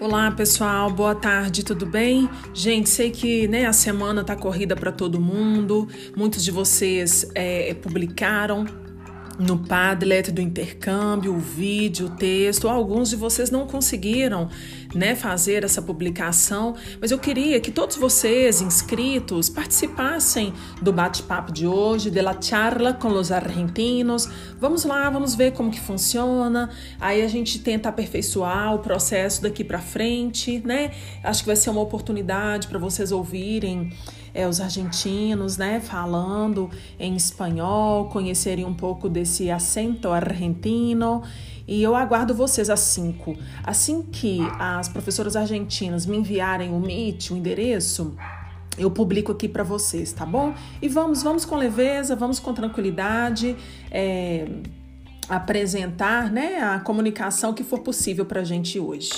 Olá pessoal, boa tarde, tudo bem? Gente, sei que né, a semana tá corrida para todo mundo, muitos de vocês é, publicaram no Padlet do intercâmbio, o vídeo, o texto. Alguns de vocês não conseguiram né, fazer essa publicação, mas eu queria que todos vocês inscritos participassem do bate-papo de hoje, de la charla com os argentinos. Vamos lá, vamos ver como que funciona. Aí a gente tenta aperfeiçoar o processo daqui para frente, né? Acho que vai ser uma oportunidade para vocês ouvirem é, os argentinos, né, falando em espanhol, conhecerem um pouco desse acento argentino. E eu aguardo vocês às 5. Assim que as professoras argentinas me enviarem o Meet, o endereço, eu publico aqui para vocês, tá bom? E vamos, vamos com leveza, vamos com tranquilidade. É, apresentar né, a comunicação que for possível para a gente hoje.